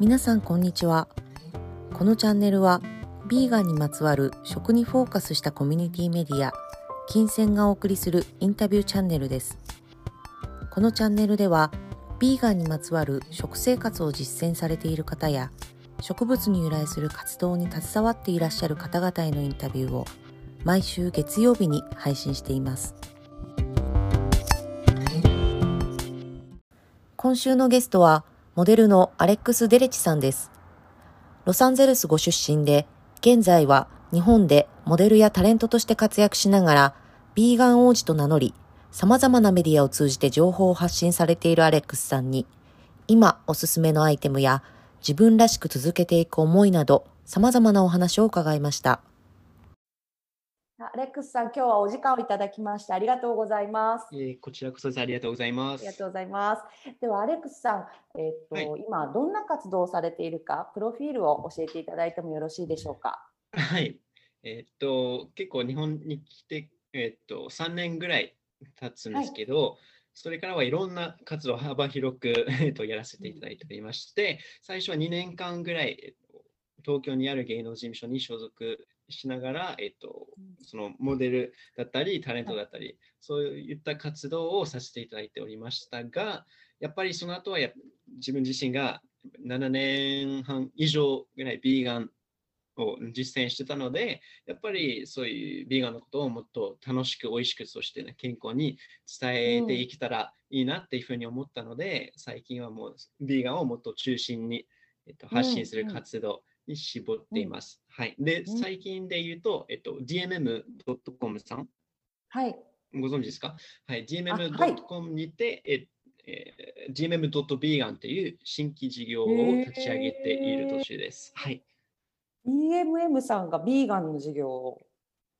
皆さんこんにちは。このチャンネルはビーガンにまつわる食にフォーカスしたコミュニティメディア金銭がお送りするインタビューチャンネルです。このチャンネルではビーガンにまつわる食生活を実践されている方や植物に由来する活動に携わっていらっしゃる方々へのインタビューを毎週月曜日に配信しています。今週のゲストはモデルのアレックス・デレチさんですロサンゼルスご出身で現在は日本でモデルやタレントとして活躍しながらビーガン王子と名乗り様々なメディアを通じて情報を発信されているアレックスさんに今おすすめのアイテムや自分らしく続けていく思いなど様々なお話を伺いました。アレックスさん、今日はお時間をいただきましてありがとうございます。えー、こちらこそありがとうございます。ありがとうございます。では、アレックスさん、えっ、ー、と、はい、今どんな活動をされているか、プロフィールを教えていただいてもよろしいでしょうか？はい。えっ、ー、と、結構日本に来て、えっ、と、3年ぐらい経つんですけど、はいそれからはいろんな活動を幅広く、えっと、やらせていただいておりまして、最初は2年間ぐらい、東京にある芸能事務所に所属しながら、えっと、そのモデルだったり、タレントだったり、そういった活動をさせていただいておりましたが、やっぱりその後はや自分自身が7年半以上ぐらいビーガンを実践してたので、やっぱりそういうビーガンのことをもっと楽しく美味しく、そして、ね、健康に伝えていけたらいいなっていうふうに思ったので、うん、最近はもうビーガンをもっと中心に、えっと、発信する活動に絞っています。うん、はい。で、最近で言うと、えっと、dmm.com さん。はい。ご存知ですか？はい。dmm.com にて、はい、えー、gmm.vegan っていう新規事業を立ち上げている途中です。はい。EMM さんがビーガンの事業を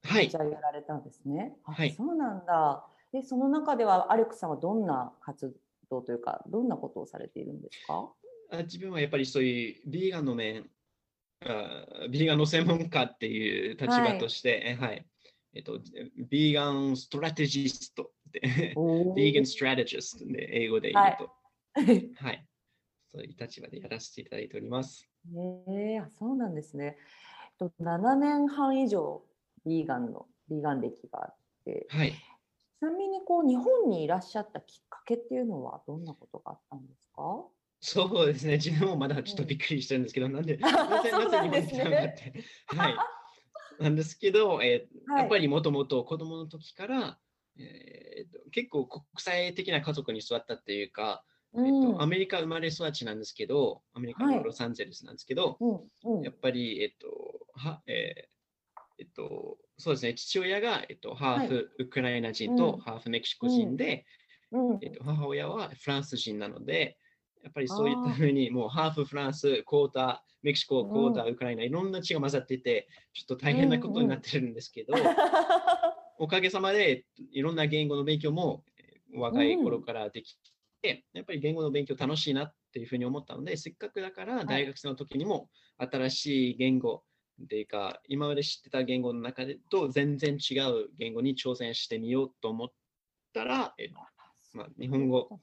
立ち上げられたんですね。はい、そうなんだ。で、その中ではアレックさんはどんな活動というか、どんなことをされているんですか？あ自分はやっぱりそういうビーガンの面、あビーガンの専門家っていう立場として、はい、はい、えっと、ビーガンストラテジストで、ビーガンストラテジストで英語で言うと、はい、はい、そういう立場でやらせていただいております。ええー、そうなんですね。と7年半以上ビーガンのビーガン歴があって、はい、ちなみにこう日本にいらっしゃったきっかけっていうのはどんなことがあったんですか？そうですね、自分もまだちょっとびっくりしてるんですけど、うん、なんで、なぜ、なぜ日本に来たのかって。はい。なんですけど、えー、やっぱりもともと子供の時から、えー、結構国際的な家族に育ったっていうか、えっと、アメリカ生まれ育ちなんですけど、アメリカのロサンゼルスなんですけど、はい、やっぱり、えっと、は、えー、えっと、そうですね、父親が、えっと、ハーフウクライナ人とハーフメキシコ人で、えっと、母親はフランス人なので、やっぱりそういったふうに、もうハーフフランス、クォーター、メキシコ、クォーター、ウクライナ、いろんな血が混ざっていて、ちょっと大変なことになってるんですけど、おかげさまでいろんな言語の勉強も若い頃からできて、やっぱり言語の勉強楽しいなっていうふうに思ったので、せっかくだから大学生の時にも新しい言語っていうか、今まで知ってた言語の中でと全然違う言語に挑戦してみようと思ったら、えまあ、日本語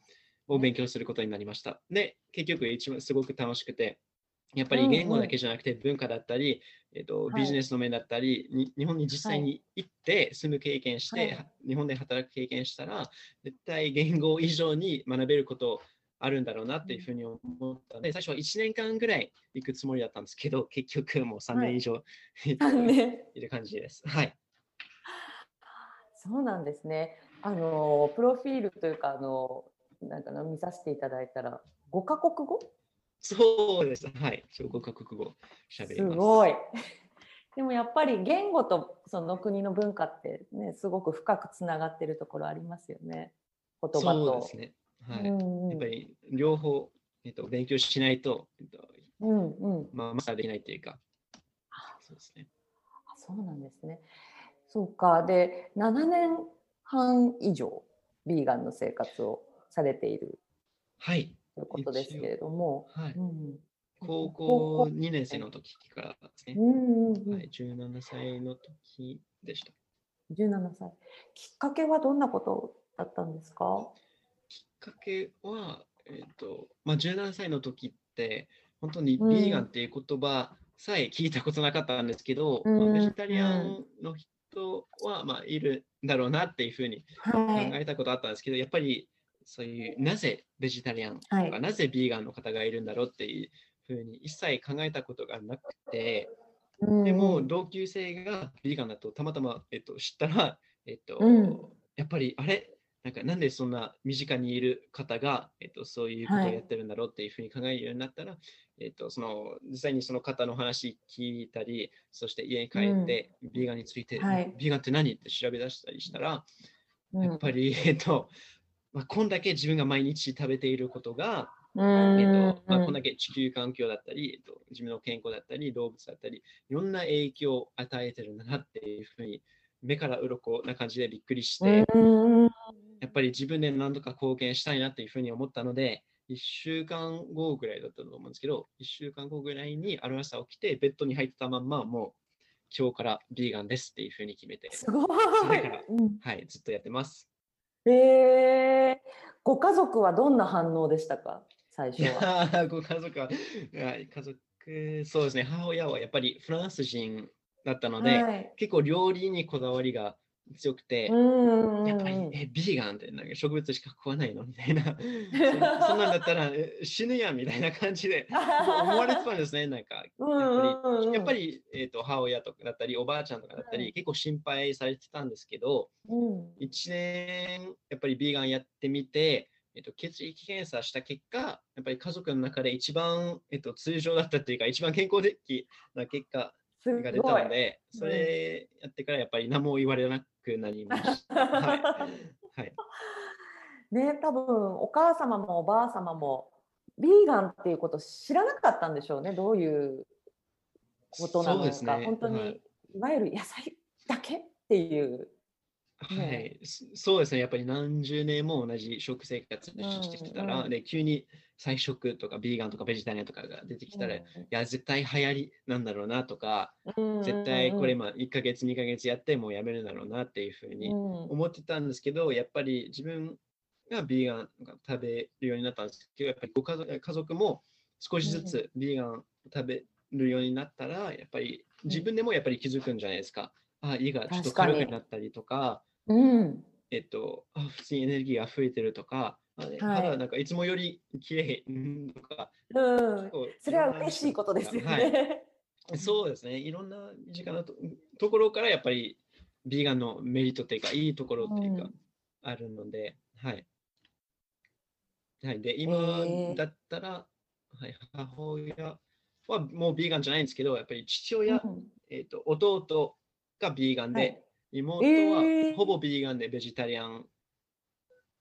を勉強することになりました。で、結局一番すごく楽しくて、やっぱり言語だけじゃなくて文化だったり、えーと、ビジネスの面だったり、はい、日本に実際に行って住む経験して、はい、日本で働く経験したら絶対言語以上に学べることあるんだろうなっていうふうに思ったので、最初は1年間ぐらい行くつもりだったんですけど結局もう3年以上、はい、いる感じです。はい、そうなんですね。あのプロフィールというかあのなんか見させていただいたら5カ国語？そうです。はい。小国国語喋ります。すごい。でもやっぱり言語とその国の文化ってね、すごく深くつながってるところありますよね。言葉と。そうですね。はい。うんやっぱり両方、えっと、勉強しないと、えっと、うんうん。まあ、マスターできないというか。そうですね。あそうなんですね。そうか。で、7年半以上、ビーガンの生活をされている。はい。ということですけれども。はい、うん、高校2年生の時からですね。うんうんはい、17歳の時でした。17歳。きっかけはどんなことだったんですか？きっかけは、えーとまあ、17歳の時って、本当にビーガンっていう言葉さえ聞いたことなかったんですけど、うんまあベジタリアンの人はまあいるんだろうなっていうふうに考はい。えたことあったんですけど、やっぱりそういうなぜベジタリアンとか、はい。なぜビーガンの方がいるんだろうっていうふうに一切考えたことがなくて、でも同級生がビーガンだとたまたま、えっと、知ったら、えっとうん。やっぱりあれ？なんかなんでそんな身近にいる方が、えっと、そういうことをやってるんだろうっていうふうに考えるようになったら、えっと、その実際にその方の話聞いたり、そして家に帰って、ビーガンについて、はい。ビーガンって何？って調べ出したりしたら、うん。やっぱり、えっと、まあ、こんだけ自分が毎日食べていることが、うんえっとまあ、うんこんだけ地球環境だったり、えっと、自分の健康だったり、動物だったり、いろんな影響を与えてるんだなっていうふうに、目から鱗な感じでびっくりして、うんやっぱり自分で何とか貢献したいなっていうふうに思ったので、1週間後ぐらいだったと思うんですけど、1週間後ぐらいにある朝起きて、ベッドに入ったまんま、もう今日からビーガンですっていうふうに決めて、すごいそれから。うんはい、ずっとやってます。えー、ご家族はどんな反応でしたか？最初いは。ご家族は、はい家族、そうですね、母親はやっぱりフランス人だったので、はい。結構料理にこだわりが強くて、うんうんやっぱり、うんえ、ビーガンってなんか植物しか食わないの？みたいな。そそんなんだったらえ死ぬやんみたいな感じで思われてたんですね。なんか、やっぱり、えー、と母親とかだったり、おばあちゃんとかだったり、はい結構心配されてたんですけど、うん1年やっぱりビーガンやってみて、えっと、血液検査した結果、やっぱり家族の中で一番、えっと、通常だったっていうか、一番健康的な結果すが出たので、それやってからやっぱり何も言われなくなりました。はい。はい、ね多分お母様もおばあ様もビーガンっていうこと知らなかったんでしょうね。どういうことなのか、ね。本当に、はい。い、わゆる野菜だけっていう。はねい、そそうですね。やっぱり何十年も同じ食生活してきたら、うん。うんで急に菜食とかビーガンとかベジタリアンとかが出てきたら、いや、絶対流行りなんだろうなとか、うん絶対これうんまあ1ヶ月、2ヶ月やってもうやめるだろうなっていうふうにうん。思ってたんですけど、やっぱり自分がビーガンが食べるようになったんですけど、やっぱりご家族家族も少しずつビーガン食べるようになったら、やっぱり自分でもやっぱり気づくんじゃないですか。あ、胃がちょっと軽くなったりとか、うんえっと、あ普通にエネルギーが増えてるとか、あねはい。肌なんかいつもより綺麗うんとか、うんそれは嬉しいことですよね。はい、そうですね。いろんな身近なとところからやっぱりビーガンのメリットっていうか、いいところっていうか、うん。あるので、はい。はい、で、今だったら、はい、母親はもうビーガンじゃないんですけど、やっぱり父親、うん。えっと弟がビーガンで、はい妹えー。はほぼビーガンでベジタリアン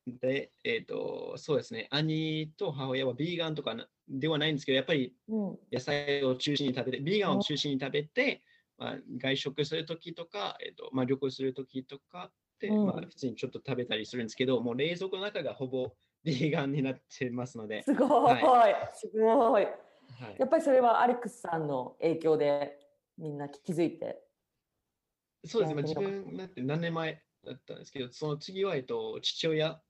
で、えっ、と、そうですね、兄と母親はビーガンとかなではないんですけど、やっぱりうん。野菜を中心に食べて、ビーガンを中心に食べて、まあ、外食するときとか、えっとまあ、旅行するときとかで、うん。まあ、普通にちょっと食べたりするんですけど、もう冷蔵庫の中がほぼビーガンになってますので、すごい、はすごい。はい。やっぱりそれはアレックスさんの影響でみんな気づいて。そうですね、まあ、自分だって何年前だったんですけど、その次は、えっと、父親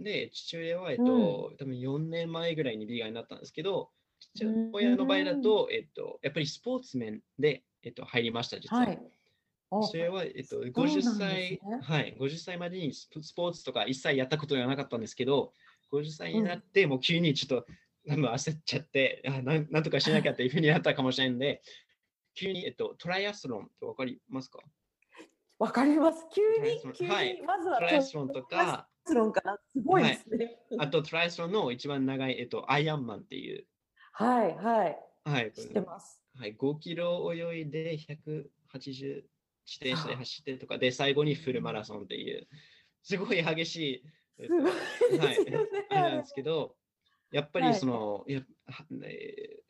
で、父親は、えっと、多分4年前ぐらいにビーガンになったんですけど、父親の場合だと、えっと、やっぱりスポーツ面で、えっと、入りました、実は。はい。あそれは、えっと、そうなん50です歳、ねはい、50歳までにスポーツとか一切やったことがなかったんですけど、50歳になって、もう急にちょっと、なんか焦っちゃってあなん、なんとかしなきゃっていうふうになったかもしれないんで、急に、えっと、トライアスロンってわかりますか？わかります。急に急に、はいまずはトライアスロンとトライスロンかな。すごいですね。あとトライアスロンの一番長い、えっと、アイアンマンっていう、はい、はい。はい、知ってます。はい、5キロ泳いで180自転車で走ってとかで、最後にフルマラソンっていう、すごい激しい、はい。あれなんですけど、やっぱはいりその、やはえー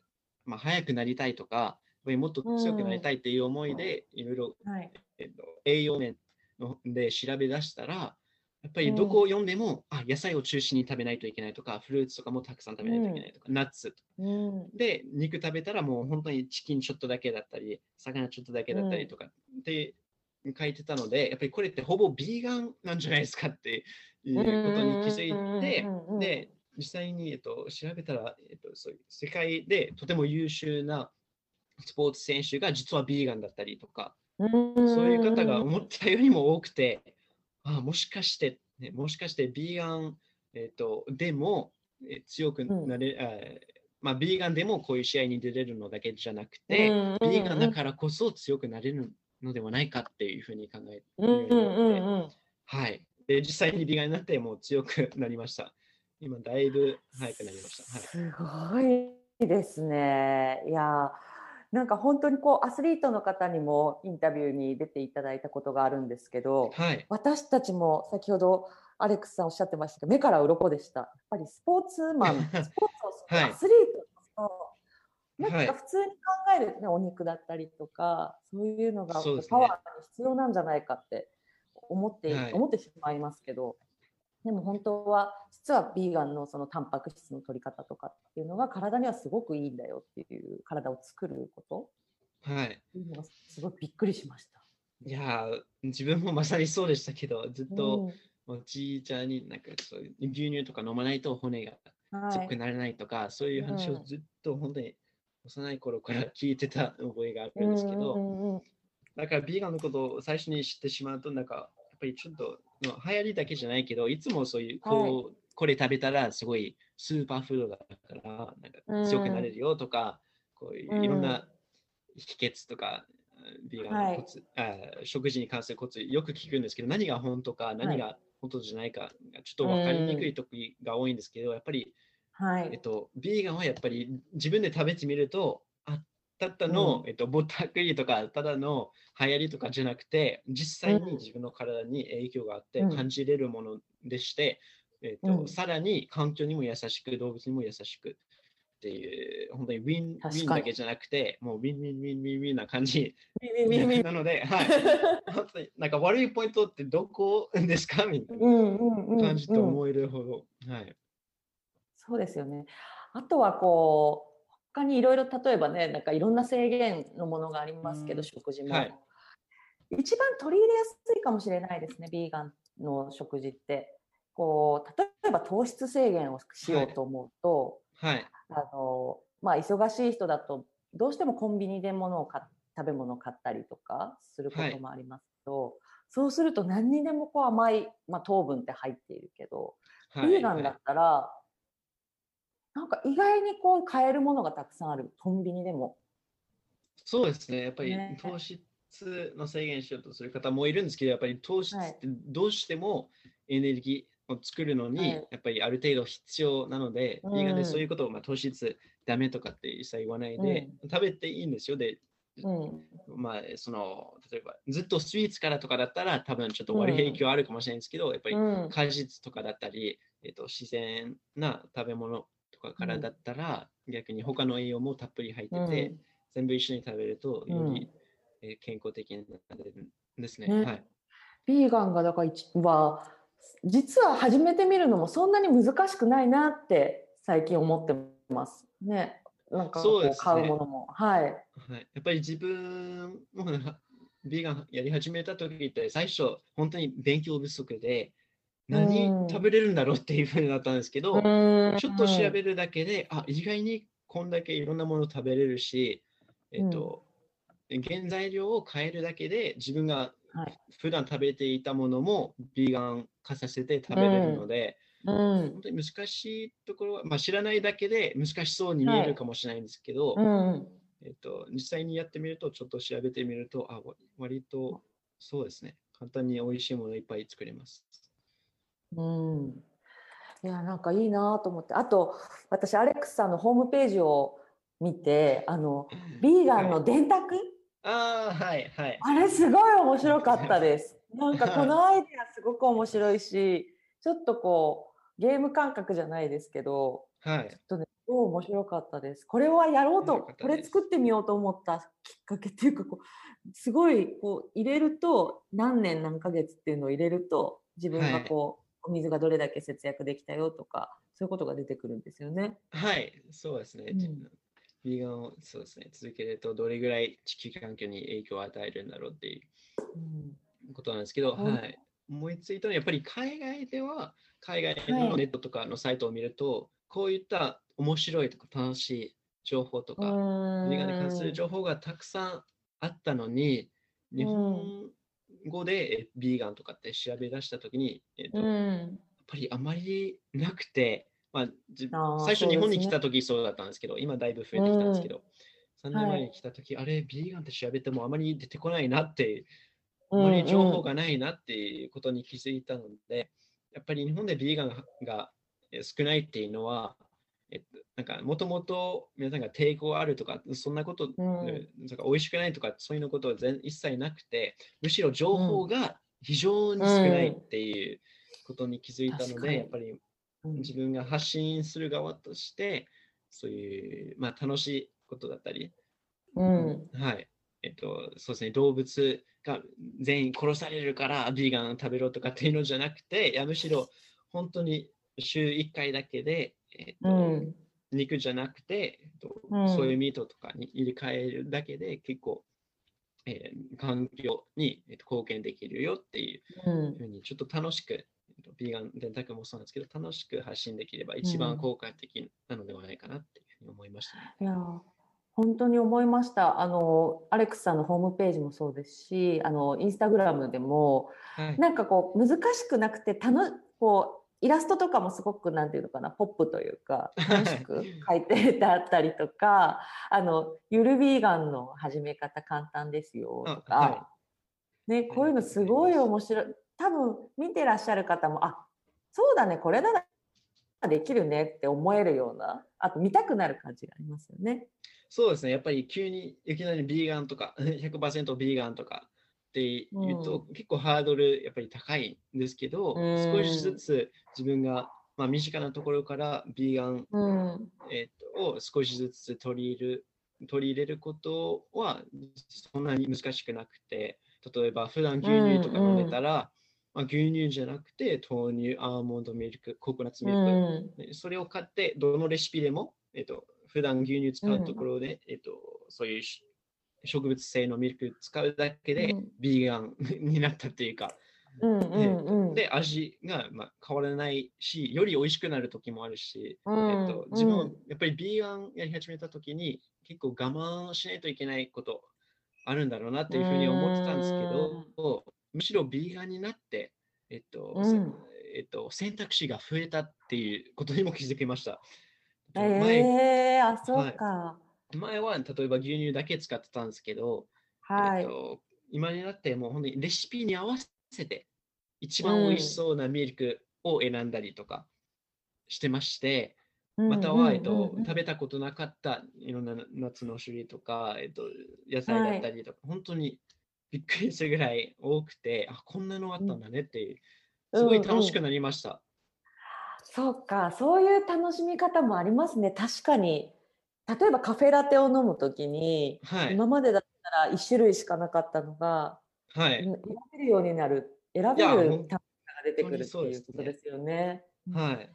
まあ、速くなりたいとか、もっと強くなりたいっていう思いで、いろいろ、はい。えっと、栄養面ので調べ出したら、やっぱりどこを読んでも、あ野菜を中心に食べないといけないとか、フルーツとかもたくさん食べないといけないとか、ナッツうん。で、肉食べたらもう本当にチキンちょっとだけだったり、魚ちょっとだけだったりとかって書いてたので、やっぱりこれってほぼビーガンなんじゃないですかっていうことに気づいてうん。うん。うん。うん。うん、で、実際に、えっと、調べたら、えっと、そういう世界でとても優秀なスポーツ選手が実はビーガンだったりとか、そういう方が思ったよりも多くて、あもしかして、ね、もしかしてビーガン、えっと、でも、え強くなれ、うん、まあ、ビーガンでもこういう試合に出れるのだけじゃなくて、ビーガンだからこそ強くなれるのではないかっていうふうに考えているので、はい。で、実際にビーガンになってもう強くなりました。今、だいぶ早くなりました。はい、すごいですね。いや、なんか本当にこうアスリートの方にもインタビューに出ていただいたことがあるんですけど、はい、私たちも先ほどアレックスさんおっしゃってましたけど目から鱗でした。やっぱりスポーツマン、スポーツをはい、アスリートのなんか普通に考えるね、お肉だったりとかそういうのがパワーに必要なんじゃないかって思って、思ってしまいますけど、でも本当は実はビーガンのそのタンパク質の取り方とかっていうのが体にはすごくいいんだよっていう体を作ること。はい。いうのがすごいびっくりしました。いや自分もまさにそうでしたけどずっとおじいちゃんになんかそういう牛乳とか飲まないと骨が強くならないとか、はい、そういう話をずっと本当に幼い頃から聞いてた覚えがあるんですけど、だからビーガンのことを最初に知ってしまうとなんかぱりちょっと流行りだけじゃないけど、いつもそういう、こう、はい、これ食べたらすごいスーパーフードだから、なんか強くなれるよとか、うん、こういういろんな秘訣とか、ビーガンのコツ、はい、あ食事に関するコツよく聞くんですけど、何が本当か、何が本当じゃないか、ちょっと分かりにくい時が多いんですけど、やっぱり、はい、えっと、ビーガンはやっぱり自分で食べてみると、ただの、うん、えっと、ぼったくりとか、ただの流行りとかじゃなくて、実際に自分の体に影響があって感じれるものでして、うん、えっと、さらに環境にも優しく、動物にも優しくっていう、本当にウィン、ウィンだけじゃなくて、もうウィンウィンウィンウィンウィンな感じ。なので、はい。本当になんか悪いポイントってどこですか？みたいな感じと思えるほど、はい。そうですよね。あとはこう、他にいろいろ例えばねなんかいろんな制限のものがありますけど、食事も、はい、一番取り入れやすいかもしれないですねビーガンの食事って。こう例えば糖質制限をしようと思うと、はい、あのまあ、忙しい人だとどうしてもコンビニで物を買食べ物を買ったりとかすることもありますけど、はい、そうすると何にでもこう甘い、まあ、糖分って入っているけど、ビーガンだったら、なんか意外にこう買えるものがたくさんある、コンビニでも。そうですね、やっぱり糖質の制限しようとする方もいるんですけど、やっぱり糖質ってどうしてもエネルギーを作るのに、やっぱりある程度必要なので、はい、ビーガンでそういうことを、まあ、糖質ダメとかって一切言わないで、うん、食べていいんですよ。で、うん、まあ、その、例えば、ずっとスイーツからとかだったら、多分ちょっと悪い影響あるかもしれないんですけど、やっぱり果実とかだったり、えっと、自然な食べ物とかからだったら、うん、逆に他の栄養もたっぷり入ってて、うん、全部一緒に食べるとより、うん、え健康的になれるんですね。ねはい、ビーガンがだからは実は始めてみるのもそんなに難しくないなって最近思ってます。ね。なんかこう買うものも、ね、はい、はい。やっぱり自分もビーガンやり始めた時って最初本当に勉強不足で何食べれるんだろうっていうふうになったんですけど、ちょっと調べるだけで、あ、意外にこんだけいろんなもの食べれるし、えっと、原材料を変えるだけで自分が普段食べていたものもビーガン化させて食べれるので、うん、本当に難しいところは、まあ、知らないだけで難しそうに見えるかもしれないんですけど、はいうん、えっと、実際にやってみると、ちょっと調べてみると、あ割とそうですね、簡単に美味しいものいっぱい作れます。うん。いや、なんかいいなと思って。あと、私、アレックスさんのホームページを見て、あの、ビーガンの電卓、ああ、はいはい。あれすごい面白かったです。なんかこのアイデアすごく面白いし、ちょっとこう、ゲーム感覚じゃないですけど、はい。ちょっとね、すごい面白かったです。これはやろうと、これ作ってみようと思ったきっかけっていうか、こう、すごい、こう、入れると、何年何ヶ月っていうのを入れると、自分がこう、お水がどれだけ節約できたよとか、そういうことが出てくるんですよね。はい、そうですね。うん、ビーガンをそうですね、続けるとどれぐらい地球環境に影響を与えるんだろうっていうことなんですけど、うん、はい。思いついたのは、やっぱり海外では、海外のネットとかのサイトを見ると、はい、こういった面白いとか楽しい情報とか、ビーガンに関する情報がたくさんあったのに、日本語でビーガンとかって調べ出したときに、えっと、やっぱりあまりなくて、まあ、最初日本に来た時そうだったんですけど、今だいぶ増えてきたんですけど、3年前に来た時、はい、あれ、ビーガンって調べてもあまり出てこないなって、あまり情報がないなっていうことに気づいたので、やっぱり日本でビーガンが少ないっていうのは、えっと、なんかもともと皆さんが抵抗あるとか、そんなこと、うん、なんか美味しくないとか、そういうことは全一切なくて、むしろ情報が非常に少ないっていうことに気づいたので、うん、やっぱり自分が発信する側として、そういう、まあ、楽しいことだったり、うん、はい。えっと、そうですね、動物が全員殺されるからビーガン食べろとかっていうのじゃなくて、いやむしろ本当に週1回だけで、えっと、うん、肉じゃなくて、えっと、うん、そういうミートとかに入れ替えるだけで結構、えー、環境に、えっと、貢献できるよっていうふうにちょっと楽しく、ビーガン電卓もそうなんですけど、楽しく発信できれば一番効果的なのではないかなっていうふうに思いました、ね、いや本当に思いました。あの、アレックスさんのホームページもそうですし、あの、インスタグラムでも、はい、なんかこう、難しくなくて、たの、こう、イラストとかもすごく、なんていうのかな、ポップというか、楽しく書いてあったりとか、あの、ゆるビーガンの始め方簡単ですよとか、はい、ね、こういうのすごい面白い。多分、見てらっしゃる方も、あ、そうだね、これならできるねって思えるような、あと見たくなる感じがありますよね。そうですね、やっぱり急にいきなりビーガンとか、100%ビーガンとかって言うと、うん、結構ハードルやっぱり高いんですけど、うん、少しずつ自分が、まあ、身近なところからビーガン、うん、えー、っとを少しずつ取り入れる取り入れることはそんなに難しくなくて、例えば普段牛乳とか飲めたら、まあ、牛乳じゃなくて豆乳、アーモンドミルク、ココナッツミルク、それを買ってどのレシピでも、えっと、普段牛乳使うところで、えっと、そういう植物性のミルク使うだけで、ビーガンになったっていうか、うんうんうん、で味がまあ変わらないしより美味しくなる時もあるし、うん。えっと、自分やっぱりビーガンやり始めた時に結構我慢しないといけないことあるんだろうなっていうふうに思ってたんですけど、むしろビーガンになって、えっと、うん、えっと、選択肢が増えたっていうことにも気づきました。ええー、あ、そうか、はい、前は例えば牛乳だけ使ってたんですけど、はい、えっと、今になってもう本当にレシピに合わせて一番美味しそうなミルクを選んだりとかしてまして、うん、または、えっと、食べたことなかったいろんな夏の種類とか、えっと、野菜だったりとか、はい、本当にびっくりするぐらい多くて、あ、こんなのあったんだねっていう、すごい楽しくなりました。そうか、そういう楽しみ方もありますね。確かに。例えばカフェラテを飲むときに、はい、今までだったら1種類しかなかったのが、はい、選べるようになる、選べる楽しみが出てくるっていうことですよね。はい。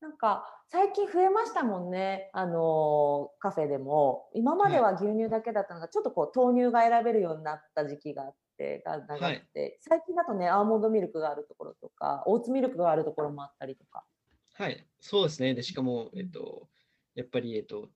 なんか最近増えましたもんね、あのカフェでも。今までは牛乳だけだったのが、ちょっとこう豆乳が選べるようになった時期があってが長くて、はい、最近だとねアーモンドミルクがあるところとかオーツミルクがあるところもあったりとか。はい。そうですね。でしかも、えっと、やっぱり、えっと、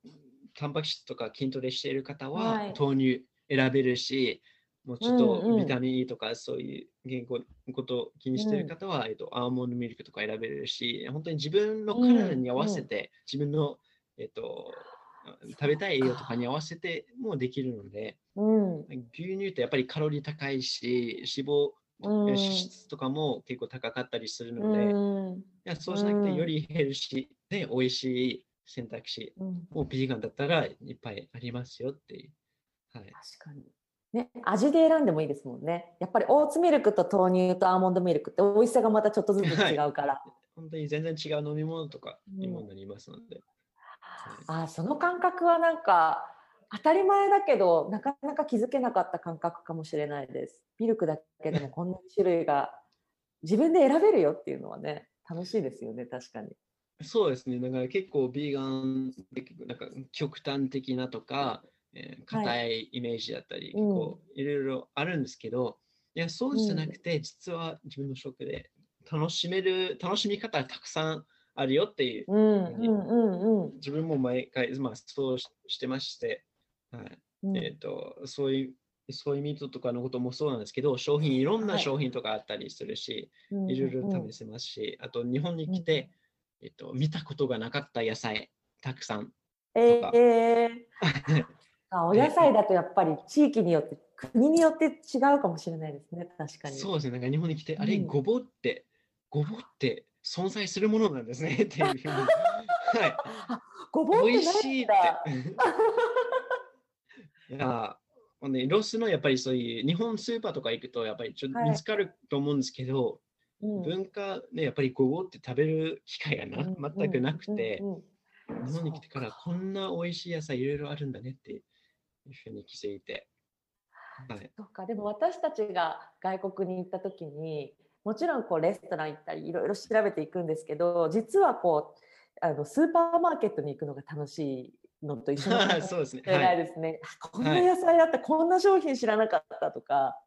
タンパク質とか筋トレしている方は豆乳選べるし、もうちょっとビタミン E とかそういう言語ことを気にしている方は、うん、えっと、アーモンドミルクとか選べるし、本当に自分の体に合わせて、自分の、えっと、食べたい栄養とかに合わせてもできるので、うん、牛乳ってやっぱりカロリー高いし、脂肪、うん、脂質とかも結構高かったりするので、うん、いやそうしなくてよりヘルシーで美味しい選択肢、もうビーガンだったらいっぱいありますよっていう。はい、確かに。ね、味で選んでもいいですもんね。やっぱりオーツミルクと豆乳とアーモンドミルクって美味しさがまたちょっとずつ違うから。はい、本当に全然違う飲み物とかにもなりますので。うんあその感覚はなんか当たり前だけどなかなか気づけなかった感覚かもしれないです。ミルクだけでもこんな種類が自分で選べるよっていうのはね楽しいですよね確かに。そうですね。だから結構ビーガンなんか極端的なとか硬、えー、いイメージだったり、はい、結構いろいろあるんですけど、いや、そうじゃなくて、うん、実は自分の職で楽しめる、楽しみ方がたくさんあるよっていう、自分も毎回、まあ、そうしてまして、はい。うん、えと、そういう、そういうミートとかのこともそうなんですけど、商品、いろんな商品とかあったりするし、はい、いろいろ試せますし、あと日本に来て、えっ、ー、と、見たことがなかった野菜、たくさん。とか。え ーあお野菜だとやっぱり地域によって国によって違うかもしれないですね。確かに。そうですね。なんか日本に来て、あれごぼうってごぼうって存在するものなんですね。っていう。はい。ごぼう美味しいって。いや、ね、ロスのやっぱりそういう日本スーパーとか行くとやっぱりちょっと見つかると思うんですけど、はい文化ね、やっぱりごぼうって食べる機会がな、うん、全くなくて、日本に来てからこんな美味しい野菜いろいろあるんだねっていうふうに気づいて。はい、そうかでも私たちが外国に行った時にもちろんこうレストラン行ったりいろいろ調べていくんですけど実はこうあのスーパーマーケットに行くのが楽しいのと一緒な そうですね。ないですね。こんな野菜あった、はい、こんな商品知らなかったとか。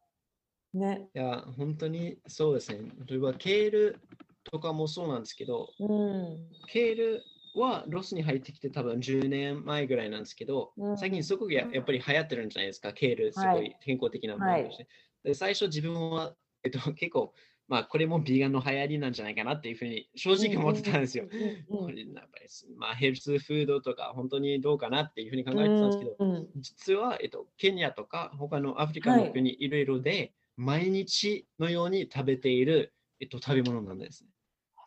ね。いや、本当にそうですね。例えばケールとかもそうなんですけど、うん、ケールはロスに入ってきて多分10年前ぐらいなんですけど、うん、最近すごくややっぱり流行ってるんじゃないですか、ケール、すごい健康的なものとして。はい、最初自分は、えっと、結構まあ、これもビーガンの流行りなんじゃないかなっていうふうに正直思ってたんですよ。これやっぱり、まあ、ヘルスフードとか本当にどうかなっていうふうに考えてたんですけど、実は、えっと、ケニアとか他のアフリカの国いろいろで、毎日のように食べている、えっと、食べ物なんですね。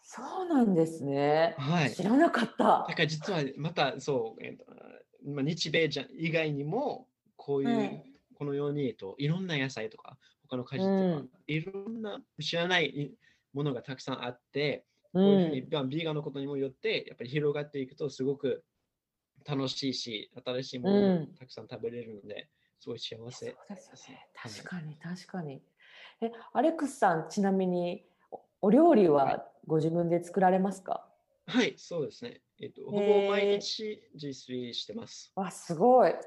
そうなんですね。はい。知らなかった。だから実はまたそう、えっとまあ、日米じゃ以外にもこういう、はい、このように、えっと、いろんな野菜とか他の果実とか、うん、いろんな知らないものがたくさんあって、こういうふうに、まあ、ビーガンのことにもよって、やっぱり広がっていくとすごく楽しいし、新しいものをたくさん食べれるので、うん、すごい幸せですね。確かに、確かに。え、アレックスさん、ちなみにお料理はご自分で作られますか？はい、そうですね。えっと、ほぼ毎日自炊してます。わ、すごい。は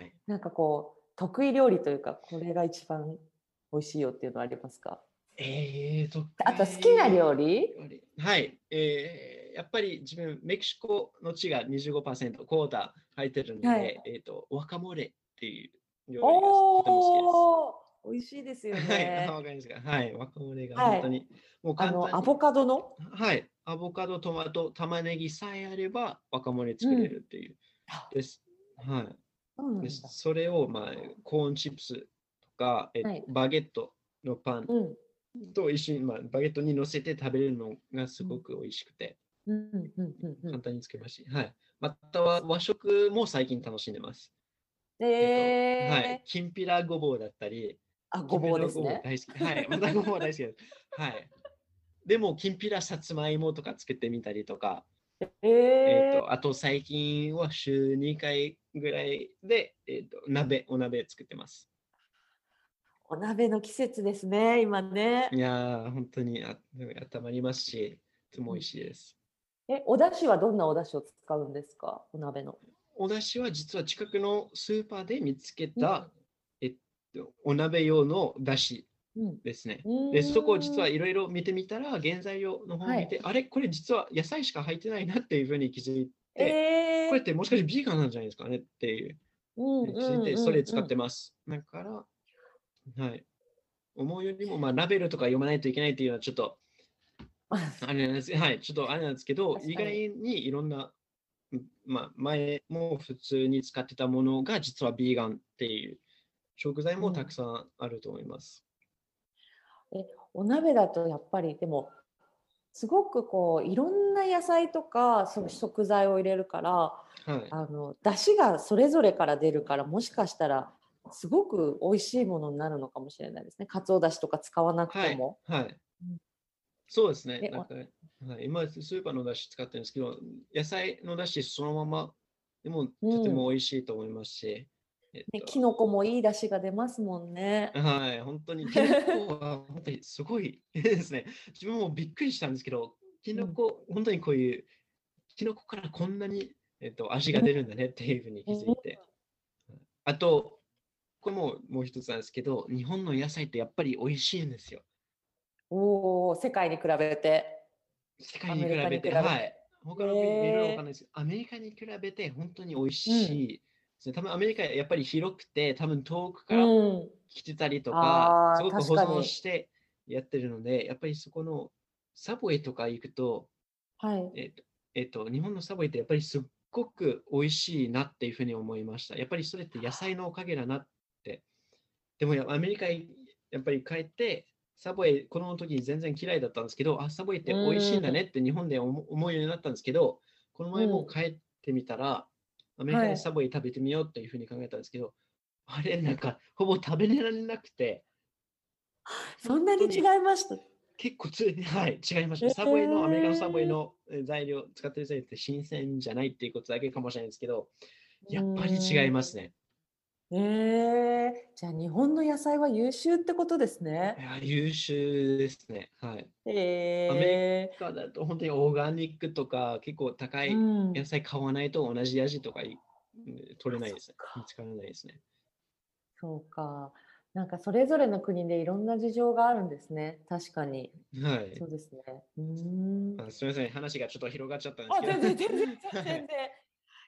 い。なんかこう、得意料理というか、これが一番美味しいよっていうのはありますか？えーと、あと好きな料理？はい、えー、やっぱり自分メキシコの地が25%コータ入ってるので、はい、えーと、ワカモレっていう料理がとても好きです。美味しいですよね。はい、かかはい、ワカモレが本当に、はい、もう簡単に。アボカドの？はい、アボカド、トマト、玉ねぎさえあればワカモレ作れるっていう、うん、です。はい。そそれを、まあ、コーンチップスか、えはい、バゲットのパンと一緒に、まあ、バゲットに乗せて食べるのがすごく美味しくて、簡単につけまし。はい。または和食も最近楽しんでます。えー、えっと、はい。きんぴらごぼうだったり、あ、ごぼうですね。大好き。はい。またごぼう大好きです。はい。でも、きんぴらさつまいもとか作ってみたりとか、えー、えー、とあと最近は週2回ぐらいで、えーと鍋、お鍋作ってます。お鍋の季節ですね、今ね。いや本当にあ温まりますし、とても美味しいです。え、お出汁はどんなお出汁を使うんですか、お鍋の。お出汁は実は近くのスーパーで見つけた、うん、えっと、お鍋用の出汁ですね。うん、で、そこを実はいろいろ見てみたら、原材料の方を見て、はい、あれ、これ実は野菜しか入ってないなっていうふうに気づいて、えー、これってもしかしてビーガンなんじゃないですかねっていう。うん、気づいて、それ使ってます。だから、はい。思うよりも、まあ、ラベルとか読まないといけないっていうのはちょっと、あれなんですはい、ちょっとあれなんですけど、意外にいろんな、まあ、前も普通に使ってたものが実はビーガンっていう食材もたくさんあると思います。うん、えお鍋だとやっぱりでもすごくこういろんな野菜とかその食材を入れるから、はい、あの出汁がそれぞれから出るからもしかしたらすごく美味しいものになるのかもしれないですね。かつおだしとか使わなくても。はい。はい、そうですね。なんかはい、今、スーパーのだし使ってるんですけど、野菜のだしそのままでもとても美味しいと思いますし。うん、えっと、ね、キノコもいいだしが出ますもんね。はい、本当に。キノコは本当にすごい ですね。自分もびっくりしたんですけど、キノコ、うん、本当にこういう、キノコからこんなに、えっと、味が出るんだねっていうふうに気づいて。あと、これももう一つなんですけど、日本の野菜ってやっぱり美味しいんですよ。おお、世界に比べて。世界に比べて、はい。他の国いろいろわかんないです。アメリカに比べて本当に美味しいですね。多分アメリカやっぱり広くて、多分遠くから来てたりとか、すごく保存してやってるので、やっぱりそこのサボイとか行くと、はい。えっ、と、えっ、と、日本のサボイってやっぱりすっごく美味しいなっていうふうに思いました。やっぱりそれって野菜のおかげだなって。でもアメリカやっぱり帰って、サボイ、この時全然嫌いだったんですけど、あ、サボイって美味しいんだねって日本で思うようになったんですけど、この前も帰ってみたら、アメリカでサボイ食べてみようというふうに考えたんですけど、はい、あれ、なんか、ほぼ食べられなくて。そんなに違いました？結構つ、はい、違いました。サボイの、アメリカのサボイの材料、使ってる材料って新鮮じゃないっていうことだけかもしれないですけど、やっぱり違いますね。えー、じゃあ日本の野菜は優秀ってことですね。いや優秀ですね。はい。えー、アメリカだと本当にオーガニックとか結構高い野菜買わないと同じ味とか、うん、取れないですね。見つからないですね。そうか。なんかそれぞれの国でいろんな事情があるんですね。確かに。はい。そうですね。うん。すみません、話がちょっと広がっちゃったんですけど。あ、全然全然全然。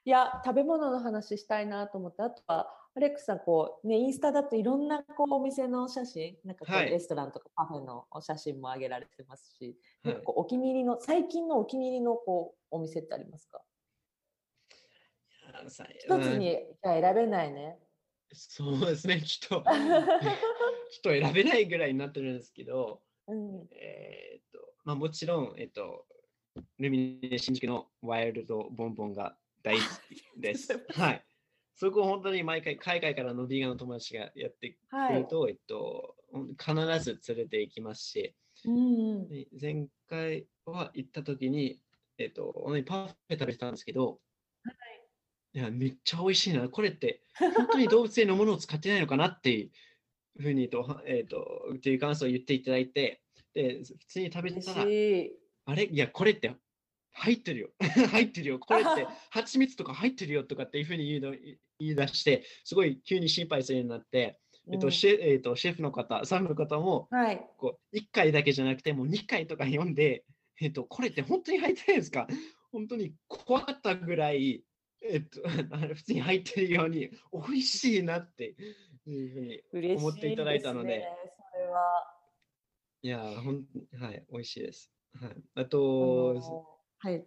いや、食べ物の話したいなと思って、あとは、アレックスさん、こう、ね、インスタだといろんなこうお店の写真、なんかこう、はい、レストランとかカフェのお写真も上げられてますし、はい、なんかこうお気に入りの、最近のお気に入りのこうお店ってありますか？一つに選べないね。そうですね、ちょっと、ちょっと選べないぐらいになってるんですけど、うん、えっと、まあもちろん、えっと、ルミネ新宿のワイルドボンボンが大好きです。はい。そこ本当に毎回海外からのビーガンの友達がやってくると、はい、えっと、必ず連れて行きますし、うん、前回は行った時に、えっと、パフェ食べてたんですけど、はい、いやめっちゃ美味しいな。これって本当に動物性のものを使ってないのかなっていうふうにと、えっと、っていう感想を言っていただいて、で、普通に食べてたら、あれ？いや、これって入ってるよ。入ってるよ。これって蜂蜜とか入ってるよとかっていうふうに言うの言い出して、すごい急に心配するようになって、えっとシェえっと、シェフの方、サムの方も、はい、こう1回だけじゃなくて、もう2回とか読んで、えっと、これって本当に入ってないですか？本当に怖かったぐらい、えっと、普通に入ってるように、美味しいなっていうふうに思っていただいたので、ね、それは。いや、ほんはい、美味しいです。はい、あと、はい。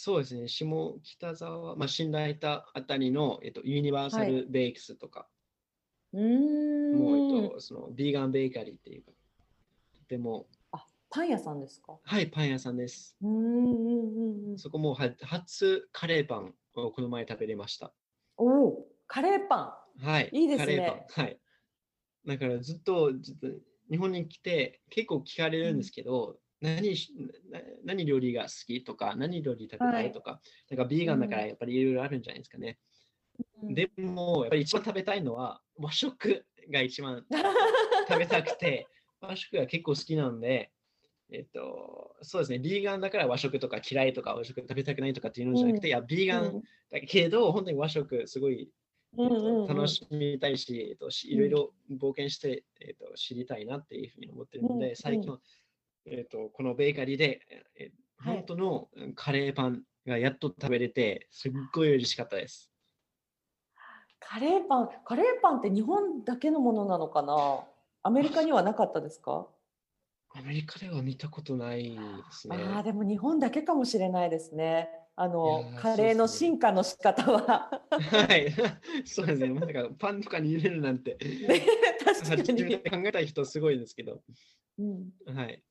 そうですね、下北沢、まあ、新大田あたりの、えっと、ユニバーサルベイクスとか、はい、うんもう、えっと、そのビーガンベーカリーっていうか、とても。あ、パン屋さんですか？はい、パン屋さんです。うんうんうん、そこもは初カレーパンをこの前食べれました。おお、カレーパン。はい。いいですね。カレーパン。はい。だからずっと、ずっと日本に来て結構聞かれるんですけど、何何料理が好きとか、何料理食べたいとか、はい、なんかビーガンだからやっぱりいろいろあるんじゃないですかね。うん、でも、やっぱり一番食べたいのは和食が一番食べたくて、和食が結構好きなんで、えっと、そうですね、ビーガンだから和食とか嫌いとか和食食べたくないとかっていうのじゃなくて、うん、いや、ビーガンだけど、本当に和食すごい、えっと、楽しみたいし、えっと、いろいろ冒険して、えっと、知りたいなっていうふうに思ってるので、最近はえーと、このベーカリーで、えー、本当のカレーパンがやっと食べれて、すっごい嬉しかったです。カレーパン、カレーパンって日本だけのものなのかな？アメリカにはなかったですか？アメリカでは見たことないですね。ああ、でも日本だけかもしれないですね。あの、カレーの進化の仕方は。はい、そうですね。まさかパンとかに入れるなんて。確かに。考えた人すごいですけど。うん、はい。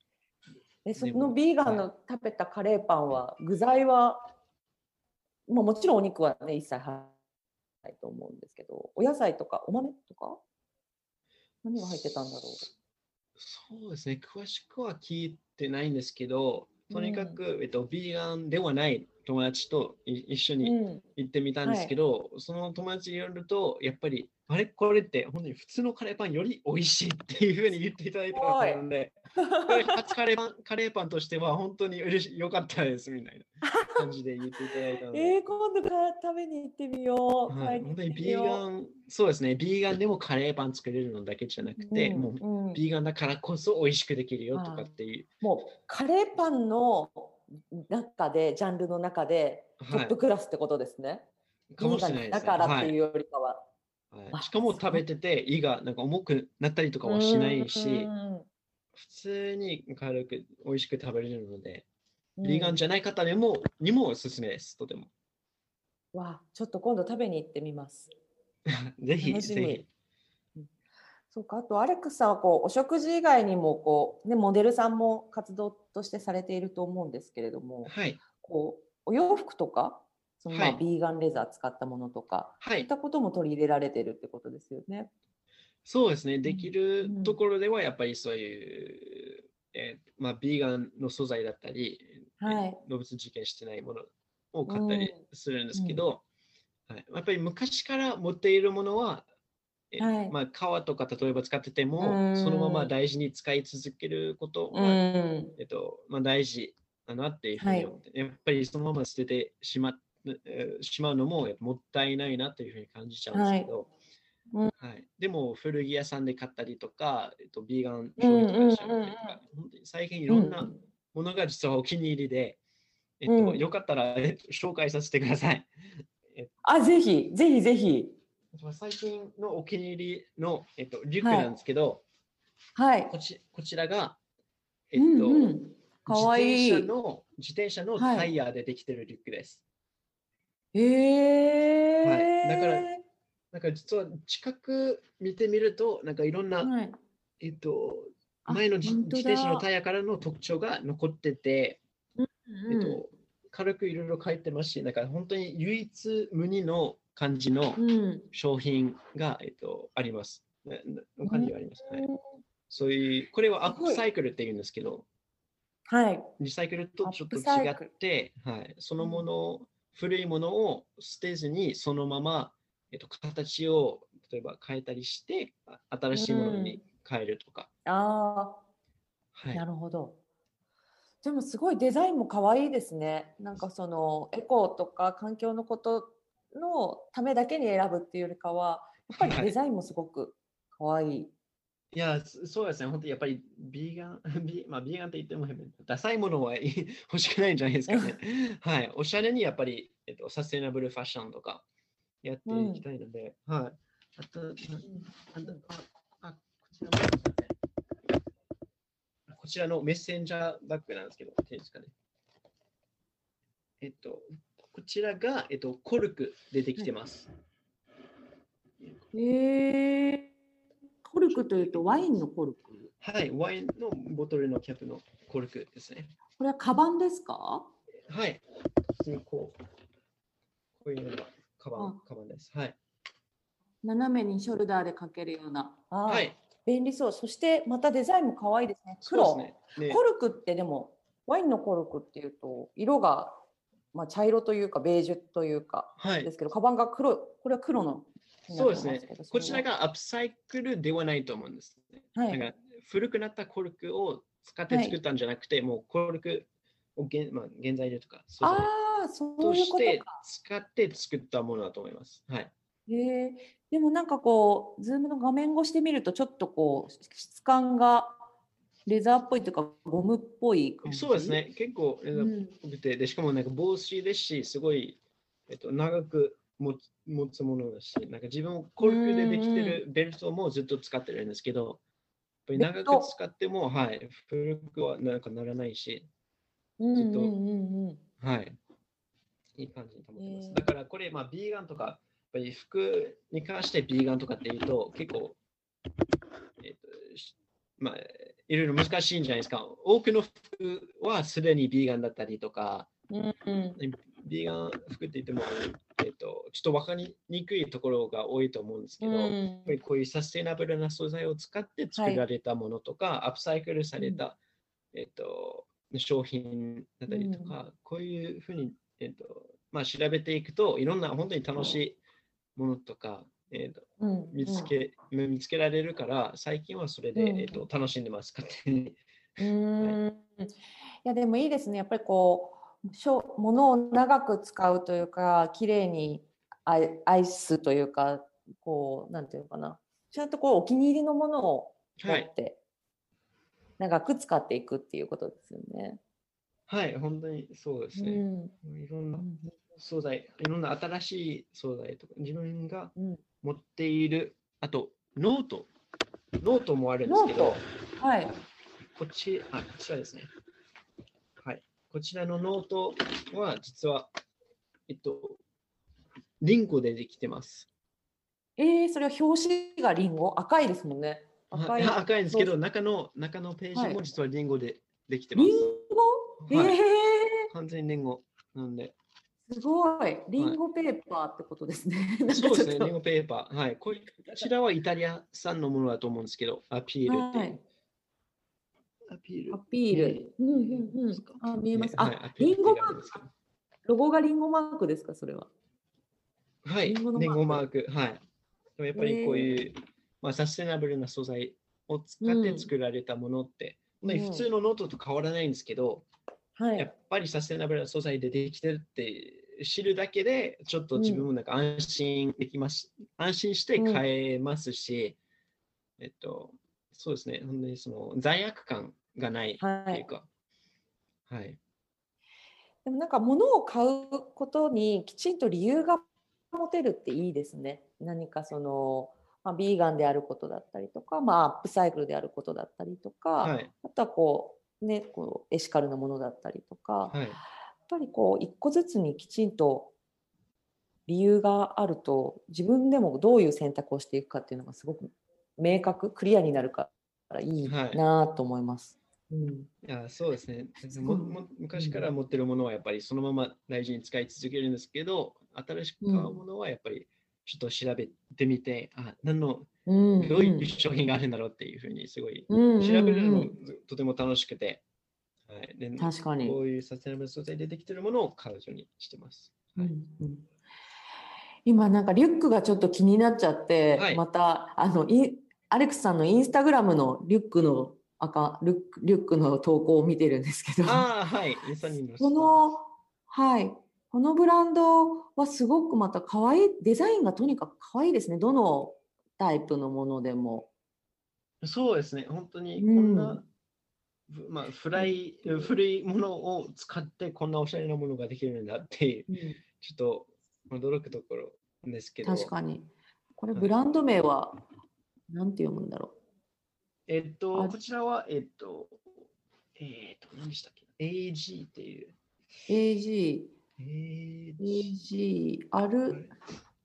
えそのビーガンの食べたカレーパンは、具材は、まあ、もちろんお肉はね一切入ないと思うんですけどお野菜とかお豆とか？何が入ってたんだろう？そうですね。詳しくは聞いてないんですけどとにかく、うん、えっと、ビーガンではない友達と一緒に行ってみたんですけど、うんはい、その友達によるとやっぱりあれ？これって本当に普通のカレーパンより美味しいっていうふうに言っていただいたので、初カレーパン カレーパンとしては本当に嬉しよかったですみたいな感じで言っていただいたので。えー、今度から食べに行ってみよう。はい、本当にビーガン、そうですね、ビーガンでもカレーパン作れるのだけじゃなくて、うん、もうビーガンだからこそ美味しくできるよとかっていう。もうカレーパンの中で、ジャンルの中でトップクラスってことですね。はいかもしれないです、ね、だからっていうよりかは。はい、しかも食べてて胃がなんか重くなったりとかはしないし、普通に軽く美味しく食べれるので、ビーガンじゃない方にもにもおすすめです、とても。わちょっと今度食べに行ってみます。ぜひ、ぜひ。そうか、あとアレックスさんはこうお食事以外にもこう、ね、モデルさんも活動としてされていると思うんですけれども、はい、こうお洋服とかそのまあ、ビーガンレザー使ったものとか、はい、そういったことも取り入れられてるってことですよね。そうですね。できるところではやっぱりそういう、えー、まあ、ビーガンの素材だったり、はい、動物実験してないものを買ったりするんですけど、うん、はい、やっぱり昔から持っているものは、えはい、まあ、皮とか例えば使ってても、そのまま大事に使い続けることが、えっとまあ、大事だなっていうふうに思って、やっぱりそのまま捨ててしましまうのももったいないなというふうに感じちゃうんですけど、はい、はい、でも古着屋さんで買ったりとか、えっと、ビーガン商品とかしったりとか、本当に最近いろんなものが実はお気に入りで、えっと、うん、よかったら、えっと、紹介させてください。えっと、あ、ぜひ、ぜひぜひ。最近のお気に入りの、えっと、リュックなんですけど、はい、こちこちらが、えっと、うんうん、かわいい。自転車の自転車のタイヤでできてるリュックです。えー、はい、だから、なんか実は近く見てみると、なんかいろんな、はい、えっと、前の自転車のタイヤからの特徴が残ってて、うんうん、えっと、軽くいろいろ書いてますし、なんか本当に唯一無二の感じの商品が、うん、えっと、あります。の感じがあります、はい。そういう、これはアップサイクルって言うんですけど、はい。リサイクルとちょっと違って、はい、そのもの古いものを捨てずにそのまま、えっと、形を例えば変えたりして新しいものに変えるとか。うん、ああ、はい、なるほど。でもすごいデザインも可愛いですね。なんかそのエコとか環境のことのためだけに選ぶっていうよりかはやっぱりデザインもすごく可愛い。はいいや、そうですね。本当にやっぱりビーガン、ビ,、まあ、ビーガンって言ってもダサいものは 欲しくないんじゃないですかね。はい。おしゃれにやっぱり、えっと、サステナブルファッションとかやっていきたいので、うん、はい。あと、あああこちらこちらのメッセンジャーバッグなんですけど、いいですかね。えっと、こちらが、えっと、コルクでできてます。へえーコルクというとワインのコルク？はい、ワインのボトルのキャップのコルクですね。これはカバンですか？はい。普通にこう、こういうのがカバンカバンです。はい。斜めにショルダーでかけるような。はい。便利そう。そしてまたデザインも可愛いですね。黒。ねね、コルクってでも、ワインのコルクっていうと、色が、まあ、茶色というか、ベージュというか、はい、ですけど、カバンが黒、これは黒のそうですね。こちらがアップサイクルではないと思うんです、ね。はい、なんか古くなったコルクを使って作ったんじゃなくて、はい、もうコルクを現,、まあ、原材料とかそうあそういうことして使って作ったものだと思います。はい。えー、でもなんかこう、ズームの画面越しで見ると、ちょっとこう、質感がレザーっぽいというか、ゴムっぽい感じ？そうですね。結構レザーっぽくて、うん、でしかもなんか帽子ですし、すごい、えっと、長く持つ持つものだし、なんか自分コルクでできてるベルトもずっと使ってるんですけど、やっぱり長く使っても、はい、古くはなんかならないし、ずっと、はい、いい感じに保ってます。だからこれ、まあ、ビーガンとか、やっぱり服に関してビーガンとかっていうと、結構、えっ、ー、と、まあ、いろいろ難しいんじゃないですか。多くの服はすでにビーガンだったりとか、うんうん、ビーガン服って言っても、えっと、ちょっと分かりにくいところが多いと思うんですけど、うん、こういうサステナブルな素材を使って作られたものとか、はい、アップサイクルされた、えっと、商品だったりとか、うん、こういうふうに、えっとまあ、調べていくといろんな本当に楽しいものとかえーと見つけ、うん、見つけられるから、最近はそれで、えーと、楽しんでます、勝手に。うん、はい、いや、でもいいですね。やっぱりこう、しょ物を長く使うというか、綺麗に愛すというか、こう、なんていうのかな。ちゃんとこう、お気に入りのものを持って、長く使っていくっていうことですよね。はい、本当にそうですね。うん、いろんな素材、いろんな新しい素材とか、自分が持っている、あと、ノート。ノートもあるんですけど、はい。こっち、あ、こちらですね。はい。こちらのノートは、実は、えっと、リンゴでできてます。えー、それは表紙がリンゴ？赤いですもんね。赤い赤いんですけど、中の中のページも実はリンゴでできてます。リンゴ、はい、えー、完全にリンゴなんで。すごい。リンゴペーパーってことですね。はい、そうですね、リンゴペーパー。はい。こちらはイタリア産のものだと思うんですけど、アピールって。はいアピール。アピール。うんうんうん。あ、見えます。あ、はい、リンゴマーク。ロゴがリンゴマークですか、それは。はい、リンゴマーク。はい。でもやっぱりこういう、まあ、サステナブルな素材を使って作られたものって、うん、普通のノートと変わらないんですけど、はい、やっぱりサステナブルな素材でできてるって知るだけで、ちょっと自分もなんか安心できます、うん、安心して買えますし、うん、えっと、そうですね、本当にその罪悪感がないっていうか、はい。はい、でもなんか物を買うことにきちんと理由が持てるっていいですね。何かその、まあ、ビーガンであることだったりとか、まあ、アップサイクルであることだったりとか、はい、あとはこう、ね、こうエシカルなものだったりとか、はい、やっぱりこう一個ずつにきちんと理由があると自分でもどういう選択をしていくかっていうのがすごく明確クリアになるからいいなと思います。うん、いやそうですね。昔から持ってるものはやっぱりそのまま大事に使い続けるんですけど新しく買うものはやっぱりちょっと調べてみて、あ何の、どういう商品があるんだろうっていうふうにすごい調べるのもとても楽しくて、はい、で確かに。こういうサステナブル素材でできてるものを買うようにしてます。はい、うんうん。今なんかリュックがちょっと気になっちゃって、はい、またあのイアレックスさんのインスタグラムのリュックの赤リュックリュックの投稿を見てるんですけど。あはい、このはい。このブランドはすごくまた可愛い、デザインがとにかく可愛いですね。どのタイプのものでも。そうですね。本当にこんな、うん、まあ、古い、古いものを使ってこんなおしゃれなものができるんだっていう、うん、ちょっと驚くところですけど。確かに。これブランド名は何て読むんだろう。えっと、こちらは、えっと、えっと、何でしたっけ ?AG っていう。AG。AG、アル、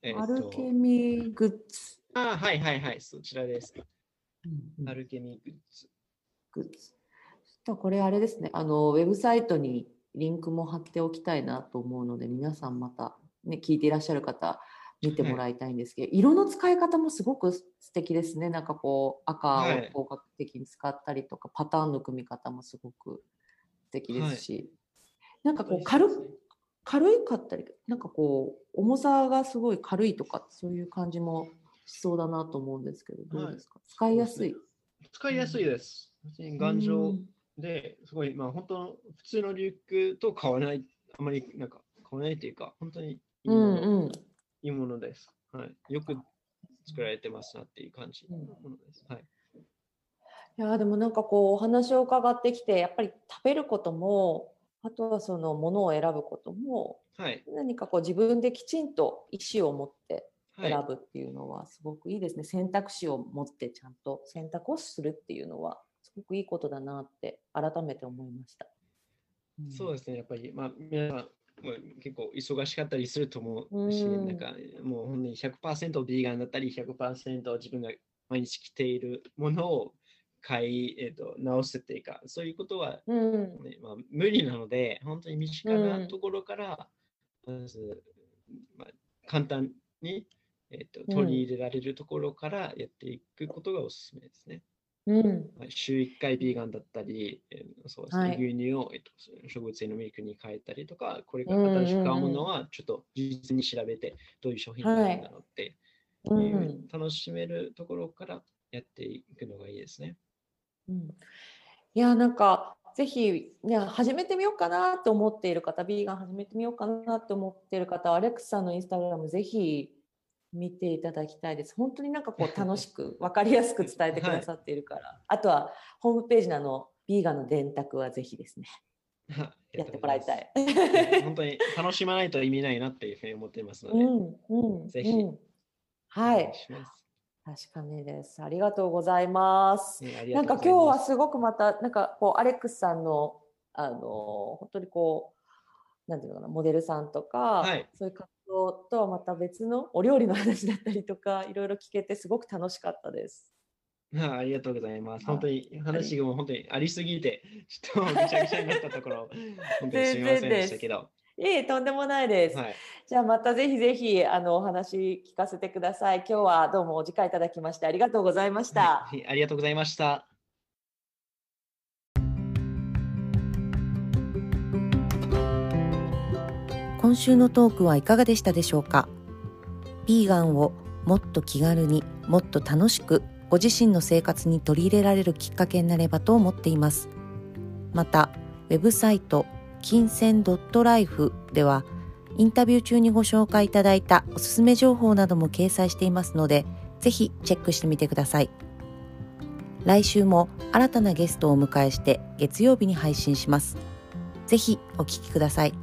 えー、アルケミーグッズ。あはいはいはい、そちらです。うんうん、アルケミーグッズ。グッズ。とこれあれですね、あの、ウェブサイトにリンクも貼っておきたいなと思うので、皆さんまた、ね、聞いていらっしゃる方、見てもらいたいんですけど、はい、色の使い方もすごく素敵ですね。なんかこう、赤を効果的に使ったりとか、はい、パターンの組み方もすごく素敵ですし、はい、なんかこう軽、軽いかったり、なんかこう、重さがすごい軽いとか、そういう感じもしそうだなと思うんですけど、どうですか、はい、使いやすい、ね、使いやすいです。頑丈で、すごい、まあ本当、普通のリュックと変わらない、あまりなんか変わらないというか、本当にいいもの,、うんうん、いいものです。はい。よく作られてますなっていう感じのものです。はい。いやでもなんかこうお話を伺ってきてやっぱり食べることもあとはそのものを選ぶことも、はい、何かこう自分できちんと意思を持って選ぶっていうのはすごくいいですね、はい、選択肢を持ってちゃんと選択をするっていうのはすごくいいことだなって改めて思いました。うん、そうですね。やっぱり、まあ、皆さん結構忙しかったりすると思うし、うん、なんかもう本当に100%ビーガンだったり100%自分が毎日着ているものを買い、えーと、直すっていうか、そういうことはね、うん、まあ、無理なので、本当に身近なところから、まず、まあ、簡単に、えーと、取り入れられるところからやっていくことがおすすめですね。うん。まあ、週1回ビーガンだったり、えー、そうですね、はい、牛乳を、えーと、植物性のミルクに変えたりとか、これから新しく買うものはちょっと事実に調べて、どういう商品になるんだろうってうん、楽しめるところからやっていくのがいいですね。うん、いやなんかぜひ、ね、始めてみようかなと思っている方、ビーガン始めてみようかなと思っている方は、アレックスさんのインスタグラムぜひ見ていただきたいです。本当になんかこう 楽しく、分かりやすく伝えてくださっているから、はい、あとはホームページのあの、ビーガンの電卓はぜひですね。やってもらいたい。本当に楽しまないと意味ないなっていうふうに思っていますので、うんうん、ぜひ、うん、はい。確かにです。ありがとうございます。なんか今日はすごくまた、なんかこう、アレックスさんの、あの、本当にこう、なんていうのかな、モデルさんとか、はい、そういう活動とはまた別のお料理の話だったりとか、いろいろ聞けてすごく楽しかったです。あありがとうございます。本当に話がもう本当にありすぎて、ちょっとぐちゃぐちゃになったところ、本当にすみませんでしたけど。いえ、とんでもないです。はい、じゃあまたぜひぜひあのお話聞かせてください。今日はどうもお時間いただきましてありがとうございました。はい、ありがとうございました。今週のトークはいかがでしたでしょうか？ビーガンをもっと気軽にもっと楽しくご自身の生活に取り入れられるきっかけになればと思っています。またウェブサイト金銭 .life ではインタビュー中にご紹介いただいたおすすめ情報なども掲載していますのでぜひチェックしてみてください。来週も新たなゲストをお迎えして月曜日に配信します。ぜひお聴きください。